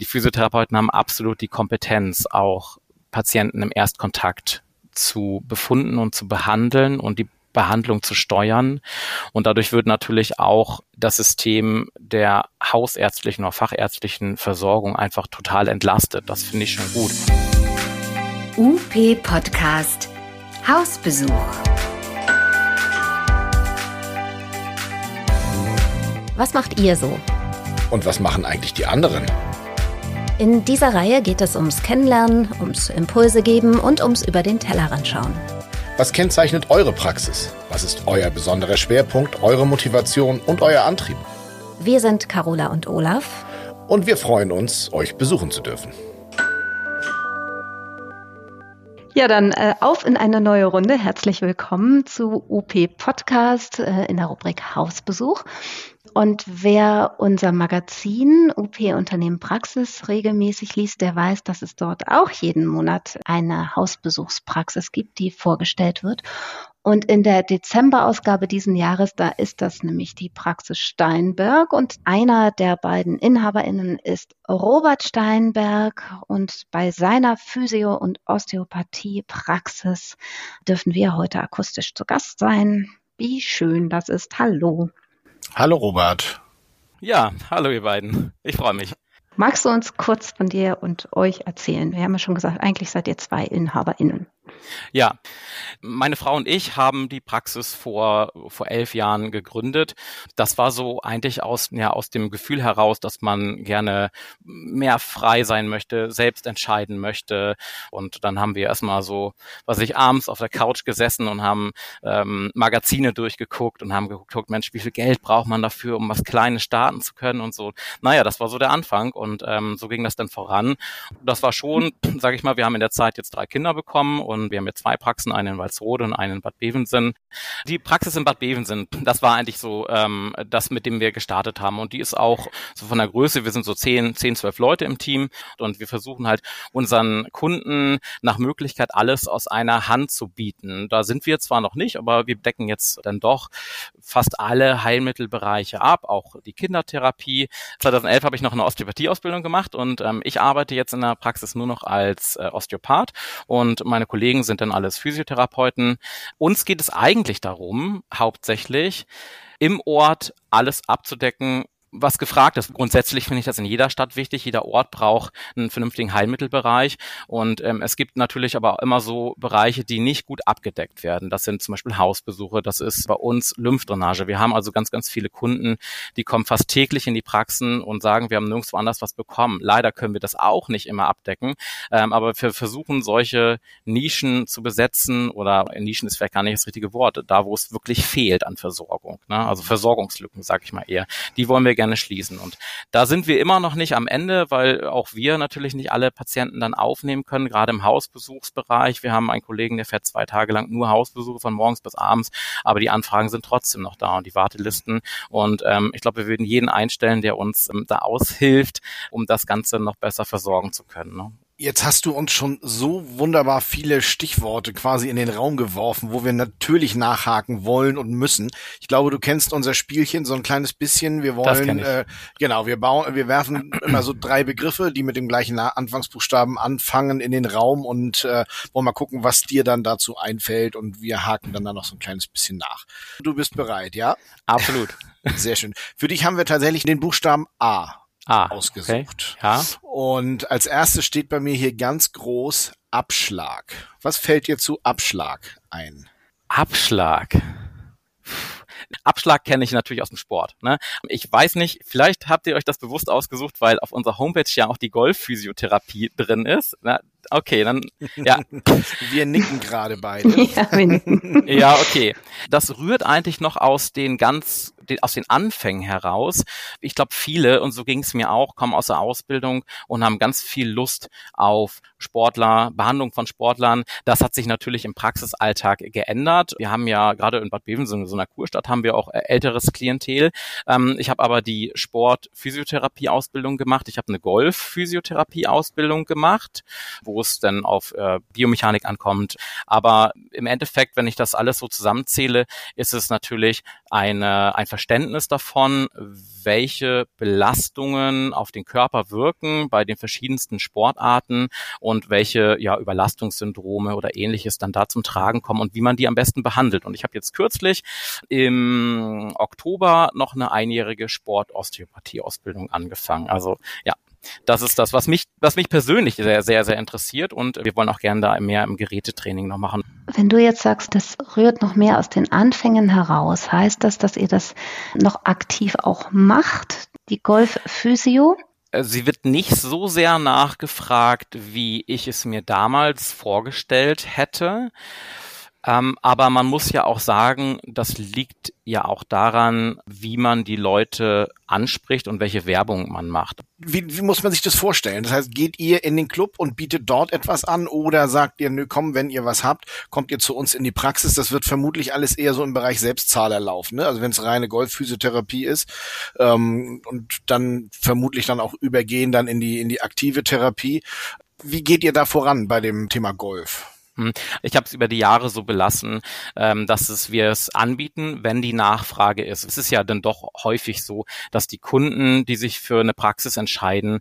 Die Physiotherapeuten haben absolut die Kompetenz, auch Patienten im Erstkontakt zu befunden und zu behandeln und die Behandlung zu steuern. Und dadurch wird natürlich auch das System der hausärztlichen oder fachärztlichen Versorgung einfach total entlastet. Das finde ich schon gut. UP Podcast Hausbesuch. Was macht ihr so? Und was machen eigentlich die anderen? In dieser Reihe geht es ums Kennenlernen, ums Impulse geben und ums über den Tellerrand schauen. Was kennzeichnet eure Praxis? Was ist euer besonderer Schwerpunkt, eure Motivation und euer Antrieb? Wir sind Carola und Olaf. Und wir freuen uns, euch besuchen zu dürfen. Ja, dann äh, auf in eine neue Runde. Herzlich willkommen zu UP Podcast äh, in der Rubrik Hausbesuch. Und wer unser Magazin UP Unternehmen Praxis regelmäßig liest, der weiß, dass es dort auch jeden Monat eine Hausbesuchspraxis gibt, die vorgestellt wird. Und in der Dezemberausgabe diesen Jahres, da ist das nämlich die Praxis Steinberg. Und einer der beiden InhaberInnen ist Robert Steinberg. Und bei seiner Physio- und Osteopathie-Praxis dürfen wir heute akustisch zu Gast sein. Wie schön das ist. Hallo. Hallo Robert. Ja, hallo ihr beiden. Ich freue mich. Magst du uns kurz von dir und euch erzählen? Wir haben ja schon gesagt, eigentlich seid ihr zwei InhaberInnen. Ja, meine Frau und ich haben die Praxis vor, vor elf Jahren gegründet. Das war so eigentlich aus, ja, aus dem Gefühl heraus, dass man gerne mehr frei sein möchte, selbst entscheiden möchte. Und dann haben wir erstmal so, was ich abends auf der Couch gesessen und haben ähm, Magazine durchgeguckt und haben geguckt, Mensch, wie viel Geld braucht man dafür, um was Kleines starten zu können und so. Naja, das war so der Anfang und ähm, so ging das dann voran. Das war schon, sage ich mal, wir haben in der Zeit jetzt drei Kinder bekommen und wir haben jetzt zwei Praxen, eine in Walsrode und eine in Bad Bevensen. Die Praxis in Bad Bevensen, das war eigentlich so ähm, das, mit dem wir gestartet haben. Und die ist auch so von der Größe, wir sind so zehn, zehn, zwölf Leute im Team und wir versuchen halt unseren Kunden nach Möglichkeit alles aus einer Hand zu bieten. Da sind wir zwar noch nicht, aber wir decken jetzt dann doch fast alle Heilmittelbereiche ab, auch die Kindertherapie. 2011 habe ich noch eine Osteopathieausbildung gemacht und ähm, ich arbeite jetzt in der Praxis nur noch als äh, Osteopath und meine Kollegen Kollegen sind dann alles Physiotherapeuten. Uns geht es eigentlich darum, hauptsächlich im Ort alles abzudecken, was gefragt ist. Grundsätzlich finde ich das in jeder Stadt wichtig. Jeder Ort braucht einen vernünftigen Heilmittelbereich. Und ähm, es gibt natürlich aber auch immer so Bereiche, die nicht gut abgedeckt werden. Das sind zum Beispiel Hausbesuche. Das ist bei uns Lymphdrainage. Wir haben also ganz, ganz viele Kunden, die kommen fast täglich in die Praxen und sagen, wir haben nirgendwo anders was bekommen. Leider können wir das auch nicht immer abdecken. Ähm, aber wir versuchen solche Nischen zu besetzen oder Nischen ist vielleicht gar nicht das richtige Wort, da wo es wirklich fehlt an Versorgung. Ne? Also Versorgungslücken, sage ich mal eher. Die wollen wir gerne schließen. Und da sind wir immer noch nicht am Ende, weil auch wir natürlich nicht alle Patienten dann aufnehmen können, gerade im Hausbesuchsbereich. Wir haben einen Kollegen, der fährt zwei Tage lang nur Hausbesuche von morgens bis abends, aber die Anfragen sind trotzdem noch da und die Wartelisten. Und ähm, ich glaube, wir würden jeden einstellen, der uns ähm, da aushilft, um das Ganze noch besser versorgen zu können. Ne? Jetzt hast du uns schon so wunderbar viele Stichworte quasi in den Raum geworfen, wo wir natürlich nachhaken wollen und müssen. Ich glaube, du kennst unser Spielchen so ein kleines bisschen. Wir wollen, äh, genau, wir bauen, wir werfen immer so drei Begriffe, die mit dem gleichen Anfangsbuchstaben anfangen in den Raum und äh, wollen mal gucken, was dir dann dazu einfällt und wir haken dann da noch so ein kleines bisschen nach. Du bist bereit, ja? Absolut. Sehr schön. Für dich haben wir tatsächlich den Buchstaben A ah, ausgesucht. Okay. Ja. Und als erstes steht bei mir hier ganz groß Abschlag. Was fällt dir zu Abschlag ein? Abschlag. Abschlag kenne ich natürlich aus dem Sport. Ne? Ich weiß nicht, vielleicht habt ihr euch das bewusst ausgesucht, weil auf unserer Homepage ja auch die Golfphysiotherapie drin ist. Ne? Okay, dann ja. Wir nicken gerade beide. Ja, wir nicken. ja, okay. Das rührt eigentlich noch aus den ganz aus den Anfängen heraus. Ich glaube, viele, und so ging es mir auch, kommen aus der Ausbildung und haben ganz viel Lust auf Sportler, Behandlung von Sportlern. Das hat sich natürlich im Praxisalltag geändert. Wir haben ja gerade in Bad Bevensen, so einer Kurstadt, haben wir auch äh, älteres Klientel. Ähm, ich habe aber die Sport-Physiotherapie-Ausbildung gemacht. Ich habe eine Golf-Physiotherapie-Ausbildung gemacht, wo es dann auf äh, Biomechanik ankommt. Aber im Endeffekt, wenn ich das alles so zusammenzähle, ist es natürlich eine, ein Verständnis davon, welche Belastungen auf den Körper wirken bei den verschiedensten Sportarten und welche ja, Überlastungssyndrome oder ähnliches dann da zum Tragen kommen und wie man die am besten behandelt. Und ich habe jetzt kürzlich im Oktober noch eine einjährige Sportosteopathie-Ausbildung angefangen. Also ja, das ist das, was mich, was mich persönlich sehr, sehr, sehr interessiert und wir wollen auch gerne da mehr im Gerätetraining noch machen. Wenn du jetzt sagst, das rührt noch mehr aus den Anfängen heraus, heißt das, dass ihr das noch aktiv auch macht, die Golf-Physio? Äh, sie wird nicht so sehr nachgefragt, wie ich es mir damals vorgestellt hätte. Ähm, aber man muss ja auch sagen, das liegt ja auch daran, wie man die Leute anspricht und welche Werbung man macht. Wie, wie muss man sich das vorstellen? Das heißt, geht ihr in den Club und bietet dort etwas an oder sagt ihr, nö, komm, wenn ihr was habt, kommt ihr zu uns in die Praxis? Das wird vermutlich alles eher so im Bereich Selbstzahler laufen, ne? Also wenn es reine Golfphysiotherapie ist ähm, und dann vermutlich dann auch übergehen dann in die in die aktive Therapie. Wie geht ihr da voran bei dem Thema Golf? Ich habe es über die Jahre so belassen, ähm, dass es wir es anbieten, wenn die Nachfrage ist. Es ist ja dann doch häufig so, dass die Kunden, die sich für eine Praxis entscheiden,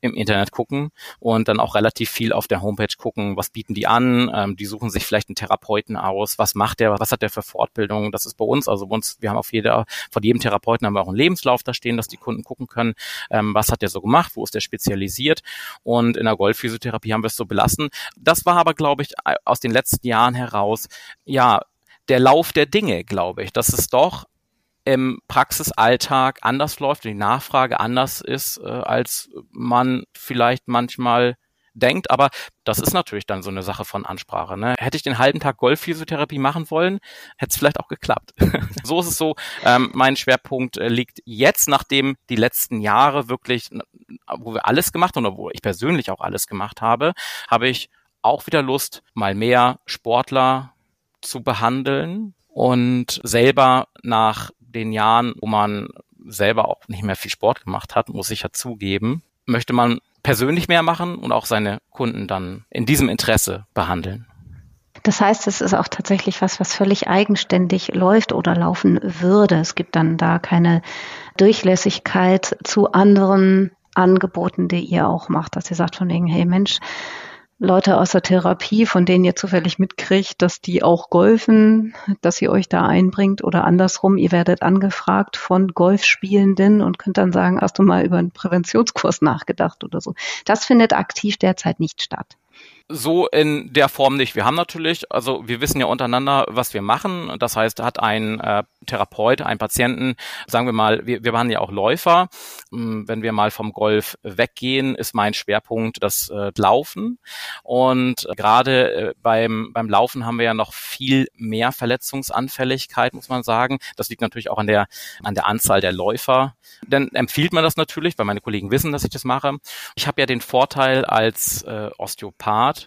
im Internet gucken und dann auch relativ viel auf der Homepage gucken, was bieten die an, ähm, die suchen sich vielleicht einen Therapeuten aus, was macht der, was hat der für Fortbildungen, das ist bei uns, also bei uns, wir haben auf jeder, von jedem Therapeuten haben wir auch einen Lebenslauf da stehen, dass die Kunden gucken können, ähm, was hat der so gemacht, wo ist der spezialisiert und in der Golfphysiotherapie haben wir es so belassen. Das war aber, glaube ich, aus den letzten Jahren heraus, ja, der Lauf der Dinge, glaube ich, dass es doch im Praxisalltag anders läuft, die Nachfrage anders ist, äh, als man vielleicht manchmal denkt. Aber das ist natürlich dann so eine Sache von Ansprache. Ne? Hätte ich den halben Tag Golfphysiotherapie machen wollen, hätte es vielleicht auch geklappt. so ist es so. Ähm, mein Schwerpunkt äh, liegt jetzt, nachdem die letzten Jahre wirklich, wo wir alles gemacht haben, oder wo ich persönlich auch alles gemacht habe, habe ich auch wieder Lust, mal mehr Sportler zu behandeln und selber nach den Jahren, wo man selber auch nicht mehr viel Sport gemacht hat, muss ich ja zugeben, möchte man persönlich mehr machen und auch seine Kunden dann in diesem Interesse behandeln. Das heißt, es ist auch tatsächlich was, was völlig eigenständig läuft oder laufen würde. Es gibt dann da keine Durchlässigkeit zu anderen Angeboten, die ihr auch macht, dass ihr sagt von wegen, hey Mensch, Leute aus der Therapie, von denen ihr zufällig mitkriegt, dass die auch golfen, dass ihr euch da einbringt oder andersrum, ihr werdet angefragt von Golfspielenden und könnt dann sagen, hast du mal über einen Präventionskurs nachgedacht oder so. Das findet aktiv derzeit nicht statt so in der Form nicht. Wir haben natürlich, also wir wissen ja untereinander, was wir machen. Das heißt, hat ein äh, Therapeut, ein Patienten, sagen wir mal, wir, wir waren ja auch Läufer. Hm, wenn wir mal vom Golf weggehen, ist mein Schwerpunkt das äh, Laufen. Und gerade äh, beim, beim Laufen haben wir ja noch viel mehr Verletzungsanfälligkeit, muss man sagen. Das liegt natürlich auch an der, an der Anzahl der Läufer. Dann empfiehlt man das natürlich, weil meine Kollegen wissen, dass ich das mache. Ich habe ja den Vorteil als äh, Osteopath,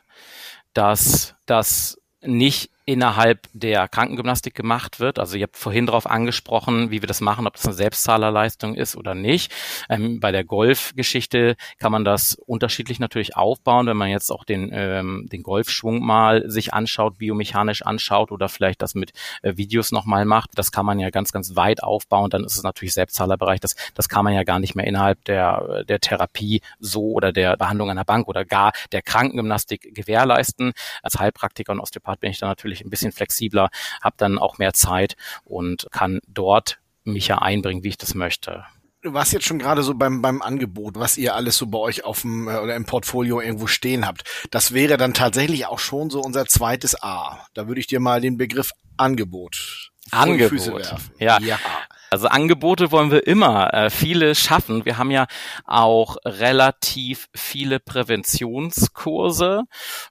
dass das nicht innerhalb der Krankengymnastik gemacht wird. Also ihr habt vorhin darauf angesprochen, wie wir das machen, ob das eine Selbstzahlerleistung ist oder nicht. Ähm, bei der Golfgeschichte kann man das unterschiedlich natürlich aufbauen, wenn man jetzt auch den, ähm, den Golfschwung mal sich anschaut, biomechanisch anschaut oder vielleicht das mit äh, Videos nochmal macht. Das kann man ja ganz, ganz weit aufbauen. Dann ist es natürlich Selbstzahlerbereich. Das, das kann man ja gar nicht mehr innerhalb der, der Therapie so oder der Behandlung an der Bank oder gar der Krankengymnastik gewährleisten. Als Heilpraktiker und Osteopath bin ich da natürlich ein bisschen flexibler, habe dann auch mehr Zeit und kann dort mich ja einbringen, wie ich das möchte. Du warst jetzt schon gerade so beim, beim Angebot, was ihr alles so bei euch auf dem äh, oder im Portfolio irgendwo stehen habt. Das wäre dann tatsächlich auch schon so unser zweites A. Da würde ich dir mal den Begriff Angebot Angebot. Ja. ja. Also Angebote wollen wir immer äh, viele schaffen. Wir haben ja auch relativ viele Präventionskurse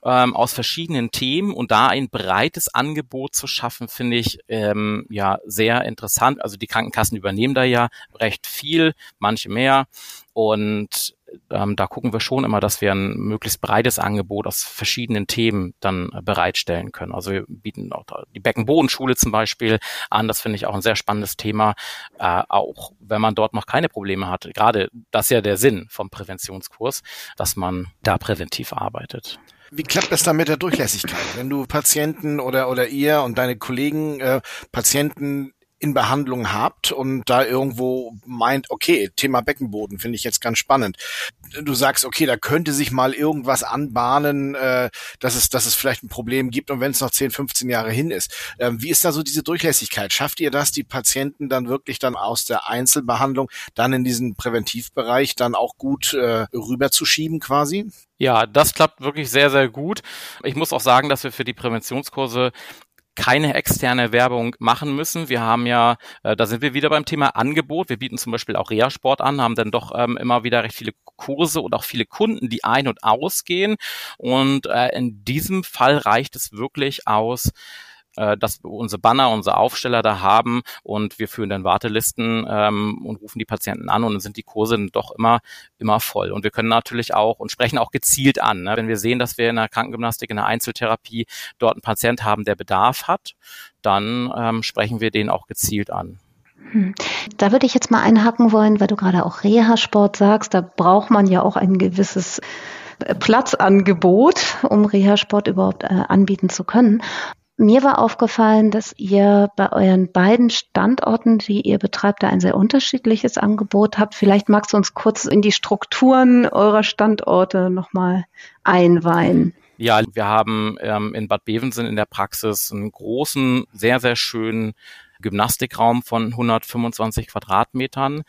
ähm, aus verschiedenen Themen und da ein breites Angebot zu schaffen, finde ich ähm, ja sehr interessant. Also die Krankenkassen übernehmen da ja recht viel, manche mehr. Und ähm, da gucken wir schon immer, dass wir ein möglichst breites Angebot aus verschiedenen Themen dann äh, bereitstellen können. Also wir bieten auch die Beckenbodenschule zum Beispiel an. Das finde ich auch ein sehr spannendes Thema. Äh, auch wenn man dort noch keine Probleme hat. Gerade das ist ja der Sinn vom Präventionskurs, dass man da präventiv arbeitet. Wie klappt das dann mit der Durchlässigkeit? Wenn du Patienten oder, oder ihr und deine Kollegen äh, Patienten in Behandlung habt und da irgendwo meint, okay, Thema Beckenboden finde ich jetzt ganz spannend. Du sagst, okay, da könnte sich mal irgendwas anbahnen, äh, dass es, dass es vielleicht ein Problem gibt und wenn es noch 10, 15 Jahre hin ist. Ähm, wie ist da so diese Durchlässigkeit? Schafft ihr das, die Patienten dann wirklich dann aus der Einzelbehandlung dann in diesen Präventivbereich dann auch gut äh, rüberzuschieben quasi? Ja, das klappt wirklich sehr, sehr gut. Ich muss auch sagen, dass wir für die Präventionskurse keine externe Werbung machen müssen. Wir haben ja, äh, da sind wir wieder beim Thema Angebot. Wir bieten zum Beispiel auch Reha-Sport an, haben dann doch ähm, immer wieder recht viele Kurse und auch viele Kunden, die ein- und ausgehen. Und äh, in diesem Fall reicht es wirklich aus, äh, dass unsere Banner, unsere Aufsteller da haben und wir führen dann Wartelisten ähm, und rufen die Patienten an und dann sind die Kurse doch immer, immer voll. Und wir können natürlich auch und sprechen auch gezielt an. Ne? Wenn wir sehen, dass wir in der Krankengymnastik, in der Einzeltherapie dort einen Patient haben, der Bedarf hat, dann ähm, sprechen wir den auch gezielt an. Hm. Da würde ich jetzt mal einhaken wollen, weil du gerade auch Reha-Sport sagst. Da braucht man ja auch ein gewisses Platzangebot, um Reha-Sport überhaupt äh, anbieten zu können. Mir war aufgefallen, dass ihr bei euren beiden Standorten, die ihr betreibt, da ein sehr unterschiedliches Angebot habt. Vielleicht magst du uns kurz in die Strukturen eurer Standorte nochmal einweihen. Ja, wir haben ähm, in Bad Bevensen in der Praxis einen großen, sehr, sehr schönen Gymnastikraum von 125 Quadratmetern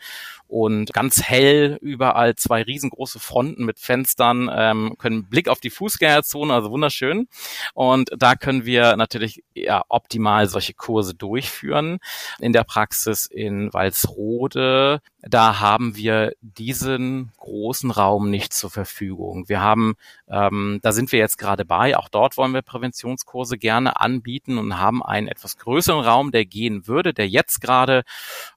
und ganz hell überall zwei riesengroße Fronten mit Fenstern, ähm, können Blick auf die Fußgängerzone, also wunderschön. Und da können wir natürlich ja, optimal solche Kurse durchführen. In der Praxis in Walsrode, da haben wir diesen großen Raum nicht zur Verfügung. Wir haben, ähm, da sind wir jetzt gerade bei, auch dort wollen wir Präventionskurse gerne anbieten und haben einen etwas größeren Raum, der gehen würde, der jetzt gerade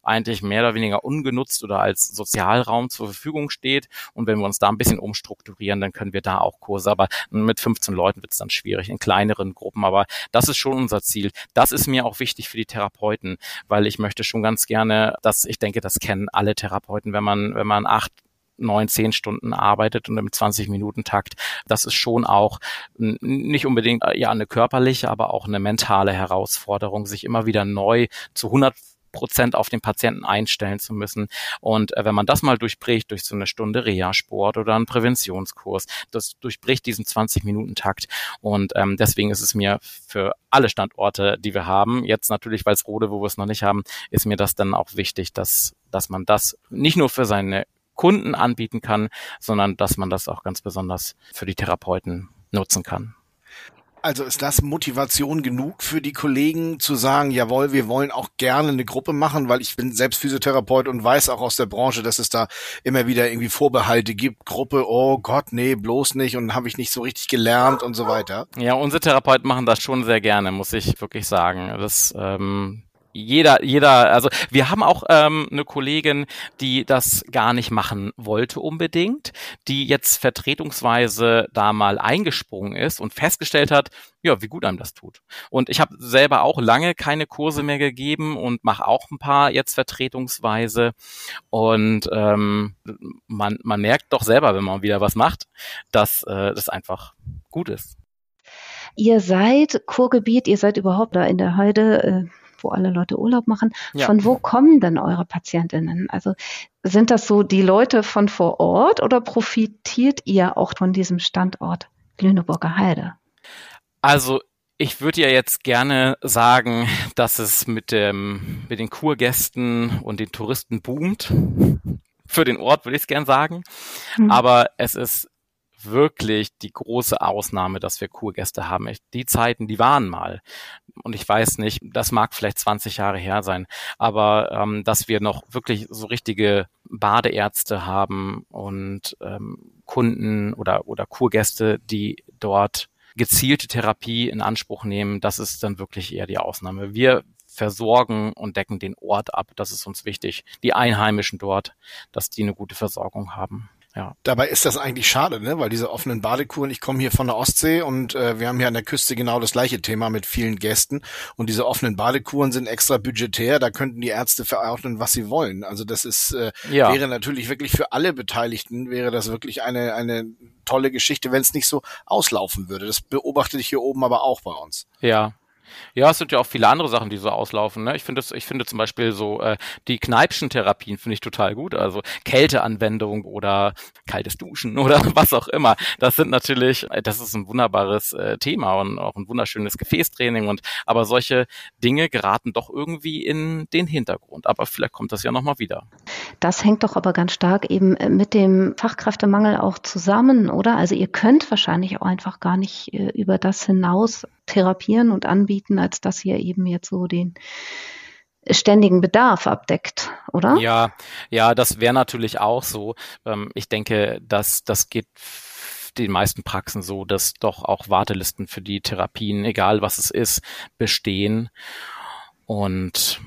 eigentlich mehr oder weniger ungenutzt oder als Sozialraum zur Verfügung steht. Und wenn wir uns da ein bisschen umstrukturieren, dann können wir da auch Kurse. Aber mit 15 Leuten wird es dann schwierig, in kleineren Gruppen. Aber das ist schon unser Ziel. Das ist mir auch wichtig für die Therapeuten, weil ich möchte schon ganz gerne, dass ich denke, das kennen alle Therapeuten, wenn man, wenn man acht neun, zehn Stunden arbeitet und im 20 Minuten Takt. Das ist schon auch nicht unbedingt ja eine körperliche, aber auch eine mentale Herausforderung, sich immer wieder neu zu 100 Prozent auf den Patienten einstellen zu müssen. Und äh, wenn man das mal durchbricht durch so eine Stunde Reha-Sport oder einen Präventionskurs, das durchbricht diesen 20-Minuten-Takt. Und ähm, deswegen ist es mir für alle Standorte, die wir haben, jetzt natürlich, weil es Rode, wo wir es noch nicht haben, ist mir das dann auch wichtig, dass, dass man das nicht nur für seine Kunden anbieten kann, sondern dass man das auch ganz besonders für die Therapeuten nutzen kann. Also ist das Motivation genug für die Kollegen zu sagen, jawohl, wir wollen auch gerne eine Gruppe machen, weil ich bin selbst Physiotherapeut und weiß auch aus der Branche, dass es da immer wieder irgendwie Vorbehalte gibt. Gruppe, oh Gott, nee, bloß nicht und habe ich nicht so richtig gelernt und so weiter. Ja, unsere Therapeuten machen das schon sehr gerne, muss ich wirklich sagen. Das ähm, jeder, jeder, also wir haben auch ähm, eine Kollegin, die das gar nicht machen wollte unbedingt, die jetzt vertretungsweise da mal eingesprungen ist und festgestellt hat, ja, wie gut einem das tut. Und ich habe selber auch lange keine Kurse mehr gegeben und mache auch ein paar jetzt vertretungsweise. Und ähm, man, man merkt doch selber, wenn man wieder was macht, dass äh, das einfach gut ist. Ihr seid Kurgebiet, ihr seid überhaupt da in der Heide. Äh wo alle Leute Urlaub machen. Ja. Von wo kommen denn eure Patientinnen? Also sind das so die Leute von vor Ort oder profitiert ihr auch von diesem Standort Lüneburger Heide? Also ich würde ja jetzt gerne sagen, dass es mit dem, mit den Kurgästen und den Touristen boomt. Für den Ort würde ich es gern sagen. Mhm. Aber es ist wirklich die große Ausnahme, dass wir Kurgäste haben. Die Zeiten, die waren mal. Und ich weiß nicht, das mag vielleicht 20 Jahre her sein, aber ähm, dass wir noch wirklich so richtige Badeärzte haben und ähm, Kunden oder, oder Kurgäste, die dort gezielte Therapie in Anspruch nehmen, das ist dann wirklich eher die Ausnahme. Wir versorgen und decken den Ort ab. Das ist uns wichtig. Die Einheimischen dort, dass die eine gute Versorgung haben. Ja. Dabei ist das eigentlich schade, ne? weil diese offenen Badekuren, ich komme hier von der Ostsee und äh, wir haben hier an der Küste genau das gleiche Thema mit vielen Gästen und diese offenen Badekuren sind extra budgetär, da könnten die Ärzte verordnen, was sie wollen. Also das ist äh, ja. wäre natürlich wirklich für alle Beteiligten wäre das wirklich eine eine tolle Geschichte, wenn es nicht so auslaufen würde. Das beobachte ich hier oben aber auch bei uns. Ja, ja, es sind ja auch viele andere Sachen, die so auslaufen. Ne? Ich finde ich finde zum Beispiel so äh, die Kneipschen Therapien finde ich total gut. Also Kälteanwendung oder kaltes Duschen oder was auch immer. Das sind natürlich, äh, das ist ein wunderbares äh, Thema und auch ein wunderschönes Gefäßtraining und aber solche Dinge geraten doch irgendwie in den Hintergrund. Aber vielleicht kommt das ja nochmal wieder. Das hängt doch aber ganz stark eben äh, mit dem Fachkräftemangel auch zusammen, oder? Also ihr könnt wahrscheinlich auch einfach gar nicht äh, über das hinaus therapieren und anbieten, als dass ihr eben jetzt so den ständigen Bedarf abdeckt, oder? Ja, ja, das wäre natürlich auch so. Ähm, ich denke, dass das geht den meisten Praxen so, dass doch auch Wartelisten für die Therapien, egal was es ist, bestehen. Und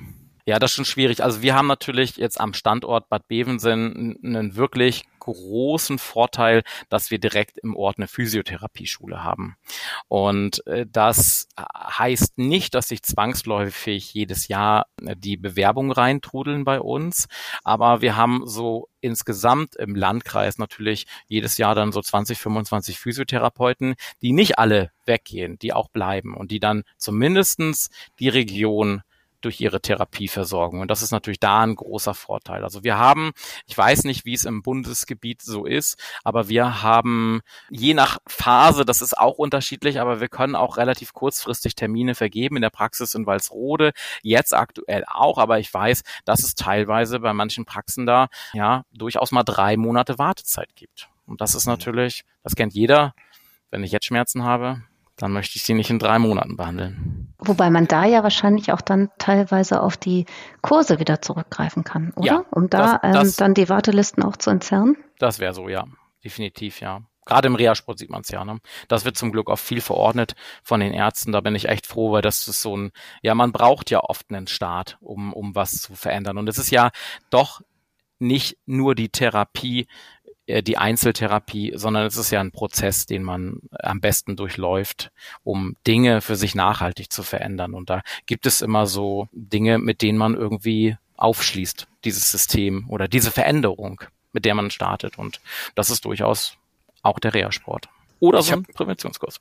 ja, das ist schon schwierig. Also wir haben natürlich jetzt am Standort Bad Bevensen einen wirklich großen Vorteil, dass wir direkt im Ort eine Physiotherapieschule haben. Und äh, das heißt nicht, dass sich zwangsläufig jedes Jahr äh, die Bewerbungen reintrudeln bei uns, aber wir haben so insgesamt im Landkreis natürlich jedes Jahr dann so 20, 25 Physiotherapeuten, die nicht alle weggehen, die auch bleiben und die dann zumindestens die Region durch ihre Therapieversorgung. Und das ist natürlich da ein großer Vorteil. Also wir haben, ich weiß nicht, wie es im Bundesgebiet so ist, aber wir haben je nach Phase, das ist auch unterschiedlich, aber wir können auch relativ kurzfristig Termine vergeben in der Praxis in Walsrode, jetzt aktuell auch, aber ich weiß, dass es teilweise bei manchen Praxen da ja durchaus mal drei Monate Wartezeit gibt. Und das ist mhm. natürlich, das kennt jeder, wenn ich jetzt Schmerzen habe, dann möchte ich sie nicht in drei Monaten behandeln. Wobei man da ja wahrscheinlich auch dann teilweise auf die Kurse wieder zurückgreifen kann, oder? Ja, um da das, das, ähm, dann die Wartelisten auch zu entzerren? Das wäre so, ja. Definitiv, ja. Gerade im Reha-Sport sieht man es ja. Ne? Das wird zum Glück auch viel verordnet von den Ärzten. Da bin ich echt froh, weil das ist so ein, ja, man braucht ja oft einen Start, um, um was zu verändern. Und es ist ja doch nicht nur die Therapie, die Einzeltherapie, sondern es ist ja ein Prozess, den man am besten durchläuft, um Dinge für sich nachhaltig zu verändern. Und da gibt es immer so Dinge, mit denen man irgendwie aufschließt, dieses System oder diese Veränderung, mit der man startet. Und das ist durchaus auch der Reha-Sport. Oder so ein Präventionskurs.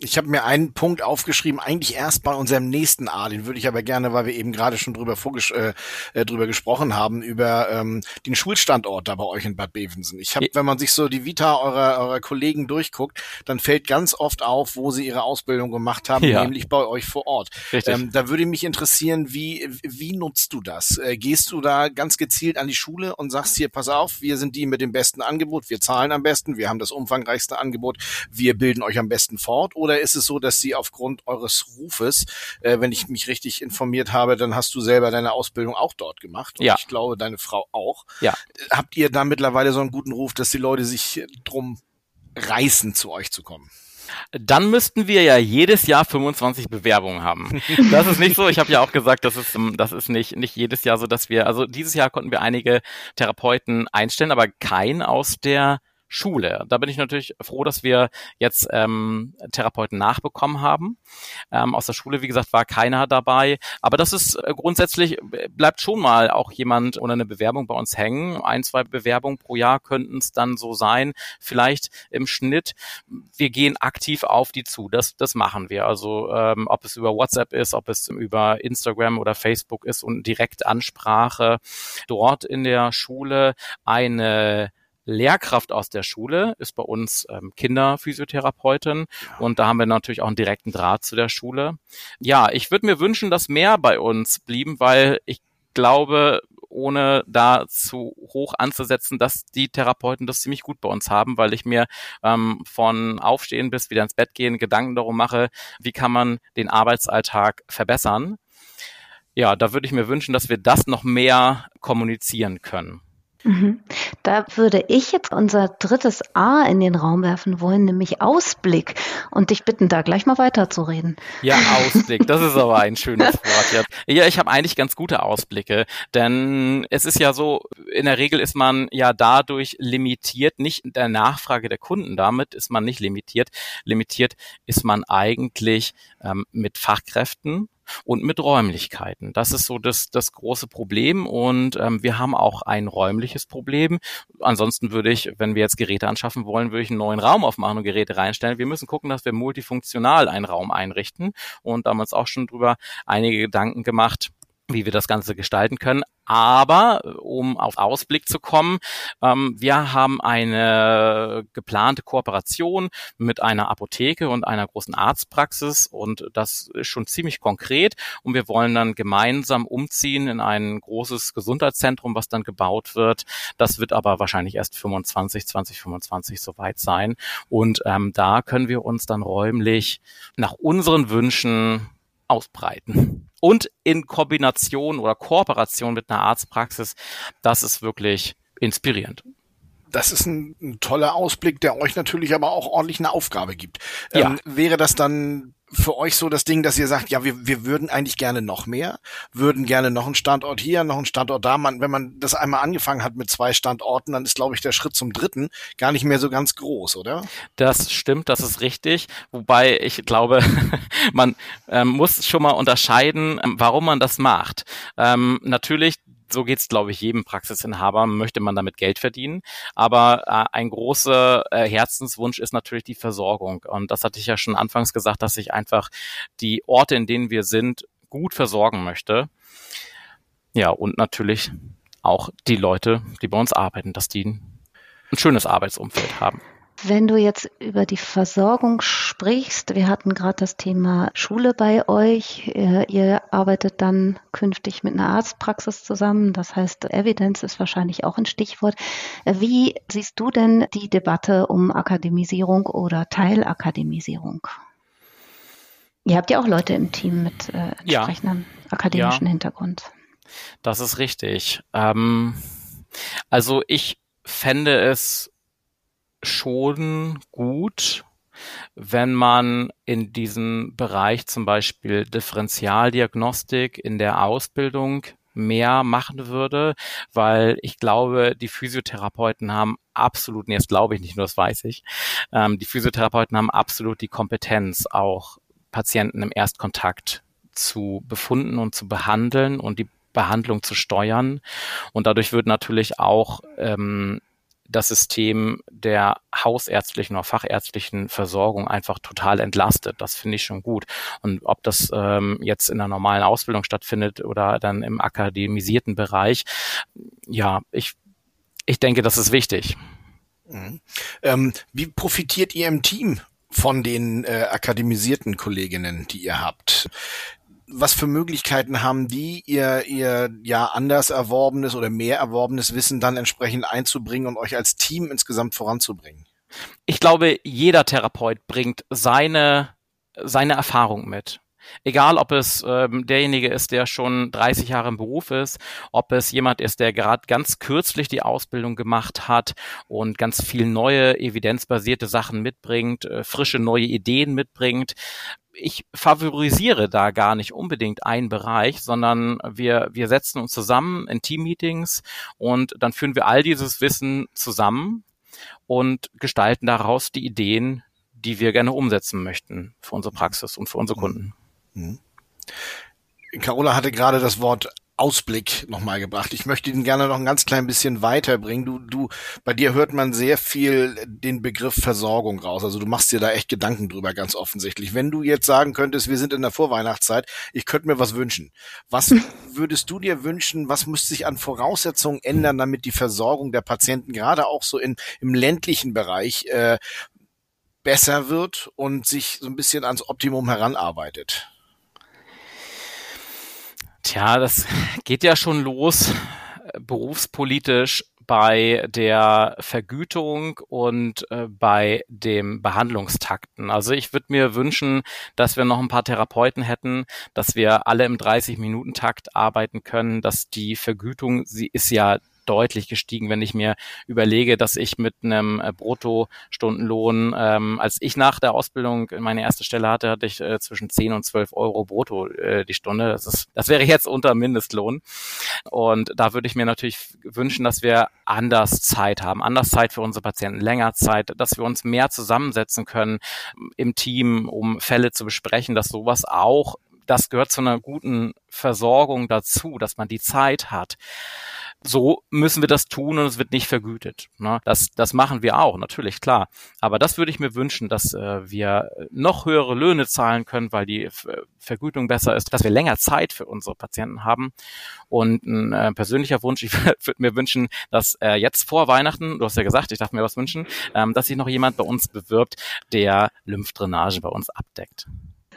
Ich habe mir einen Punkt aufgeschrieben, eigentlich erst bei unserem nächsten A, den würde ich aber gerne, weil wir eben gerade schon drüber, vorges äh, äh, drüber gesprochen haben, über ähm, den Schulstandort da bei euch in Bad Bevensen. Ich habe, wenn man sich so die Vita eurer, eurer Kollegen durchguckt, dann fällt ganz oft auf, wo sie ihre Ausbildung gemacht haben, ja. nämlich bei euch vor Ort. Ähm, da würde mich interessieren, wie, wie nutzt du das? Äh, gehst du da ganz gezielt an die Schule und sagst hier, pass auf, wir sind die mit dem besten Angebot, wir zahlen am besten, wir haben das umfangreichste Angebot, wir bilden euch am besten fort fort? Oder ist es so, dass Sie aufgrund eures Rufes, äh, wenn ich mich richtig informiert habe, dann hast du selber deine Ausbildung auch dort gemacht und ja. ich glaube, deine Frau auch. Ja. Habt ihr da mittlerweile so einen guten Ruf, dass die Leute sich drum reißen, zu euch zu kommen? Dann müssten wir ja jedes Jahr 25 Bewerbungen haben. Das ist nicht so. Ich habe ja auch gesagt, das ist, das ist nicht, nicht jedes Jahr so, dass wir, also dieses Jahr konnten wir einige Therapeuten einstellen, aber kein aus der Schule. Da bin ich natürlich froh, dass wir jetzt ähm, Therapeuten nachbekommen haben. Ähm, aus der Schule, wie gesagt, war keiner dabei. Aber das ist äh, grundsätzlich, äh, bleibt schon mal auch jemand oder eine Bewerbung bei uns hängen. Ein, zwei Bewerbungen pro Jahr könnten es dann so sein. Vielleicht im Schnitt. Wir gehen aktiv auf die zu. Das, das machen wir. Also ähm, ob es über WhatsApp ist, ob es über Instagram oder Facebook ist und Direktansprache dort in der Schule eine Lehrkraft aus der Schule ist bei uns ähm, Kinderphysiotherapeutin und da haben wir natürlich auch einen direkten Draht zu der Schule. Ja, ich würde mir wünschen, dass mehr bei uns blieben, weil ich glaube, ohne da zu hoch anzusetzen, dass die Therapeuten das ziemlich gut bei uns haben, weil ich mir ähm, von Aufstehen bis wieder ins Bett gehen Gedanken darum mache, wie kann man den Arbeitsalltag verbessern. Ja, da würde ich mir wünschen, dass wir das noch mehr kommunizieren können. Mhm. Da würde ich jetzt unser drittes A in den Raum werfen wollen, nämlich Ausblick und dich bitten, da gleich mal weiterzureden. Ja, Ausblick, das ist aber ein schönes Wort jetzt. Ja, ich habe eigentlich ganz gute Ausblicke, denn es ist ja so, in der Regel ist man ja dadurch limitiert, nicht der Nachfrage der Kunden, damit ist man nicht limitiert. Limitiert ist man eigentlich ähm, mit Fachkräften, und mit Räumlichkeiten. Das ist so das, das große Problem und ähm, wir haben auch ein räumliches Problem. Ansonsten würde ich, wenn wir jetzt Geräte anschaffen wollen, würde ich einen neuen Raum aufmachen und Geräte reinstellen. Wir müssen gucken, dass wir multifunktional einen Raum einrichten und damals auch schon drüber einige Gedanken gemacht, wie wir das Ganze gestalten können. Aber um auf Ausblick zu kommen, ähm, wir haben eine geplante Kooperation mit einer Apotheke und einer großen Arztpraxis und das ist schon ziemlich konkret und wir wollen dann gemeinsam umziehen in ein großes Gesundheitszentrum, was dann gebaut wird. Das wird aber wahrscheinlich erst 25, 2025 soweit sein und ähm, da können wir uns dann räumlich nach unseren Wünschen ausbreiten. Und in Kombination oder Kooperation mit einer Arztpraxis, das ist wirklich inspirierend. Das ist ein, ein toller Ausblick, der euch natürlich aber auch ordentlich eine Aufgabe gibt. Ja. Ähm, wäre das dann für euch so das Ding, dass ihr sagt, ja, wir, wir würden eigentlich gerne noch mehr, würden gerne noch einen Standort hier, noch einen Standort da. Man, wenn man das einmal angefangen hat mit zwei Standorten, dann ist, glaube ich, der Schritt zum dritten gar nicht mehr so ganz groß, oder? Das stimmt, das ist richtig. Wobei ich glaube, man ähm, muss schon mal unterscheiden, ähm, warum man das macht. Ähm, natürlich so geht's, glaube ich, jedem Praxisinhaber, möchte man damit Geld verdienen. Aber äh, ein großer äh, Herzenswunsch ist natürlich die Versorgung. Und das hatte ich ja schon anfangs gesagt, dass ich einfach die Orte, in denen wir sind, gut versorgen möchte. Ja, und natürlich auch die Leute, die bei uns arbeiten, dass die ein schönes Arbeitsumfeld haben. Wenn du jetzt über die Versorgung sprichst, wir hatten gerade das Thema Schule bei euch. Ihr arbeitet dann künftig mit einer Arztpraxis zusammen. Das heißt, Evidenz ist wahrscheinlich auch ein Stichwort. Wie siehst du denn die Debatte um Akademisierung oder Teilakademisierung? Ihr habt ja auch Leute im Team mit äh, entsprechendem ja. akademischen ja. Hintergrund. Das ist richtig. Ähm, also ich fände es schon gut, wenn man in diesem Bereich zum Beispiel Differentialdiagnostik in der Ausbildung mehr machen würde, weil ich glaube, die Physiotherapeuten haben absolut, das glaube ich nicht nur, das weiß ich, ähm, die Physiotherapeuten haben absolut die Kompetenz, auch Patienten im Erstkontakt zu befunden und zu behandeln und die Behandlung zu steuern. Und dadurch wird natürlich auch ähm, das System der hausärztlichen oder fachärztlichen Versorgung einfach total entlastet. Das finde ich schon gut. Und ob das ähm, jetzt in der normalen Ausbildung stattfindet oder dann im akademisierten Bereich, ja, ich, ich denke, das ist wichtig. Mhm. Ähm, wie profitiert ihr im Team von den äh, akademisierten Kolleginnen, die ihr habt? Was für Möglichkeiten haben die, ihr, ihr ja anders erworbenes oder mehr erworbenes Wissen dann entsprechend einzubringen und euch als Team insgesamt voranzubringen? Ich glaube, jeder Therapeut bringt seine, seine Erfahrung mit. Egal, ob es ähm, derjenige ist, der schon 30 Jahre im Beruf ist, ob es jemand ist, der gerade ganz kürzlich die Ausbildung gemacht hat und ganz viel neue evidenzbasierte Sachen mitbringt, äh, frische neue Ideen mitbringt ich favorisiere da gar nicht unbedingt einen Bereich, sondern wir, wir setzen uns zusammen in Teammeetings und dann führen wir all dieses Wissen zusammen und gestalten daraus die Ideen, die wir gerne umsetzen möchten für unsere Praxis und für unsere Kunden. Mhm. Carola hatte gerade das Wort Ausblick nochmal gebracht. Ich möchte ihn gerne noch ein ganz klein bisschen weiterbringen. Du, du, bei dir hört man sehr viel den Begriff Versorgung raus. Also du machst dir da echt Gedanken drüber, ganz offensichtlich. Wenn du jetzt sagen könntest, wir sind in der Vorweihnachtszeit, ich könnte mir was wünschen. Was würdest du dir wünschen? Was müsste sich an Voraussetzungen ändern, damit die Versorgung der Patienten gerade auch so in, im ländlichen Bereich äh, besser wird und sich so ein bisschen ans Optimum heranarbeitet? Tja, das geht ja schon los äh, berufspolitisch bei der Vergütung und äh, bei dem Behandlungstakten. Also ich würde mir wünschen, dass wir noch ein paar Therapeuten hätten, dass wir alle im 30-Minuten-Takt arbeiten können, dass die Vergütung, sie ist ja deutlich gestiegen, wenn ich mir überlege, dass ich mit einem äh, Bruttostundenlohn, ähm, als ich nach der Ausbildung meine erste Stelle hatte, hatte ich äh, zwischen 10 und 12 Euro brutto äh, die Stunde. Das, ist, das wäre jetzt unter Mindestlohn. Und da würde ich mir natürlich wünschen, dass wir anders Zeit haben, anders Zeit für unsere Patienten, länger Zeit, dass wir uns mehr zusammensetzen können im Team, um Fälle zu besprechen, dass sowas auch das gehört zu einer guten Versorgung dazu, dass man die Zeit hat. So müssen wir das tun und es wird nicht vergütet. Ne? Das, das machen wir auch, natürlich, klar. Aber das würde ich mir wünschen, dass äh, wir noch höhere Löhne zahlen können, weil die Vergütung besser ist, dass wir länger Zeit für unsere Patienten haben. Und ein äh, persönlicher Wunsch, ich würde mir wünschen, dass äh, jetzt vor Weihnachten, du hast ja gesagt, ich darf mir was wünschen, ähm, dass sich noch jemand bei uns bewirbt, der Lymphdrainage bei uns abdeckt.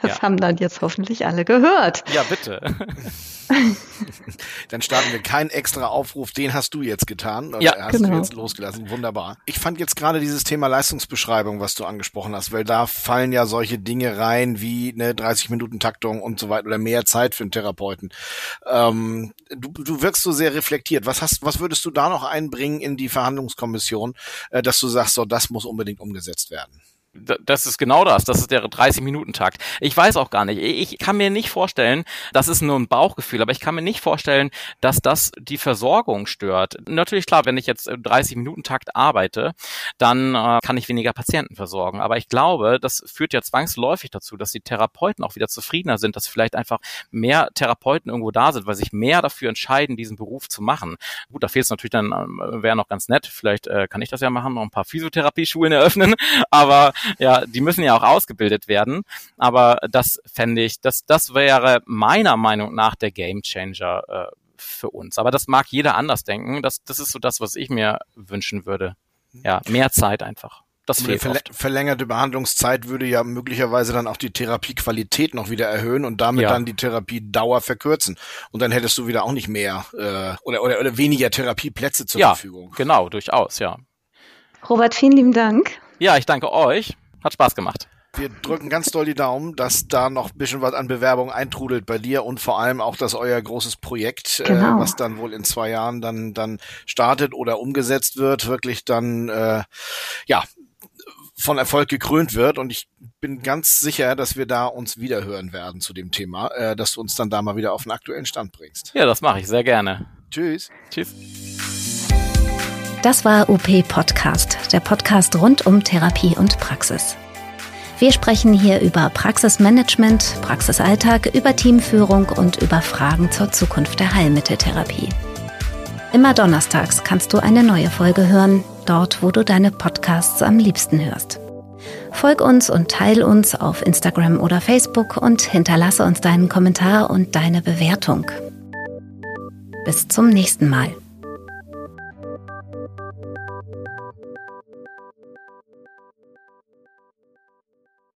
Das ja. haben dann jetzt hoffentlich alle gehört. Ja, bitte. dann starten wir keinen extra Aufruf, den hast du jetzt getan. Ja, hast genau. du jetzt losgelassen. Wunderbar. Ich fand jetzt gerade dieses Thema Leistungsbeschreibung, was du angesprochen hast, weil da fallen ja solche Dinge rein wie eine 30 Minuten Taktung und so weiter oder mehr Zeit für einen Therapeuten. Ähm, du, du wirkst so sehr reflektiert. Was hast, was würdest du da noch einbringen in die Verhandlungskommission, äh, dass du sagst, so das muss unbedingt umgesetzt werden? Das ist genau das. Das ist der 30-Minuten-Takt. Ich weiß auch gar nicht. Ich kann mir nicht vorstellen, das ist nur ein Bauchgefühl, aber ich kann mir nicht vorstellen, dass das die Versorgung stört. Natürlich klar, wenn ich jetzt 30-Minuten-Takt arbeite, dann äh, kann ich weniger Patienten versorgen. Aber ich glaube, das führt ja zwangsläufig dazu, dass die Therapeuten auch wieder zufriedener sind, dass vielleicht einfach mehr Therapeuten irgendwo da sind, weil sich mehr dafür entscheiden, diesen Beruf zu machen. Gut, da fehlt es natürlich dann, äh, wäre noch ganz nett. Vielleicht äh, kann ich das ja machen, noch ein paar Physiotherapieschulen eröffnen. Aber ja, die müssen ja auch ausgebildet werden. Aber das fände ich, das, das wäre meiner Meinung nach der Gamechanger äh, für uns. Aber das mag jeder anders denken. Das, das ist so das, was ich mir wünschen würde. Ja, mehr Zeit einfach. Das fehlt verl verlängerte Behandlungszeit würde ja möglicherweise dann auch die Therapiequalität noch wieder erhöhen und damit ja. dann die Therapiedauer verkürzen. Und dann hättest du wieder auch nicht mehr äh, oder, oder, oder weniger Therapieplätze zur ja, Verfügung. Genau, durchaus, ja. Robert, vielen lieben Dank. Ja, ich danke euch. Hat Spaß gemacht. Wir drücken ganz doll die Daumen, dass da noch ein bisschen was an Bewerbung eintrudelt bei dir und vor allem auch, dass euer großes Projekt, äh, genau. äh, was dann wohl in zwei Jahren dann, dann startet oder umgesetzt wird, wirklich dann, äh, ja, von Erfolg gekrönt wird. Und ich bin ganz sicher, dass wir da uns wiederhören werden zu dem Thema, äh, dass du uns dann da mal wieder auf den aktuellen Stand bringst. Ja, das mache ich sehr gerne. Tschüss. Tschüss. Das war UP Podcast, der Podcast rund um Therapie und Praxis. Wir sprechen hier über Praxismanagement, Praxisalltag, über Teamführung und über Fragen zur Zukunft der Heilmitteltherapie. Immer donnerstags kannst du eine neue Folge hören, dort wo du deine Podcasts am liebsten hörst. Folg uns und teil uns auf Instagram oder Facebook und hinterlasse uns deinen Kommentar und deine Bewertung. Bis zum nächsten Mal.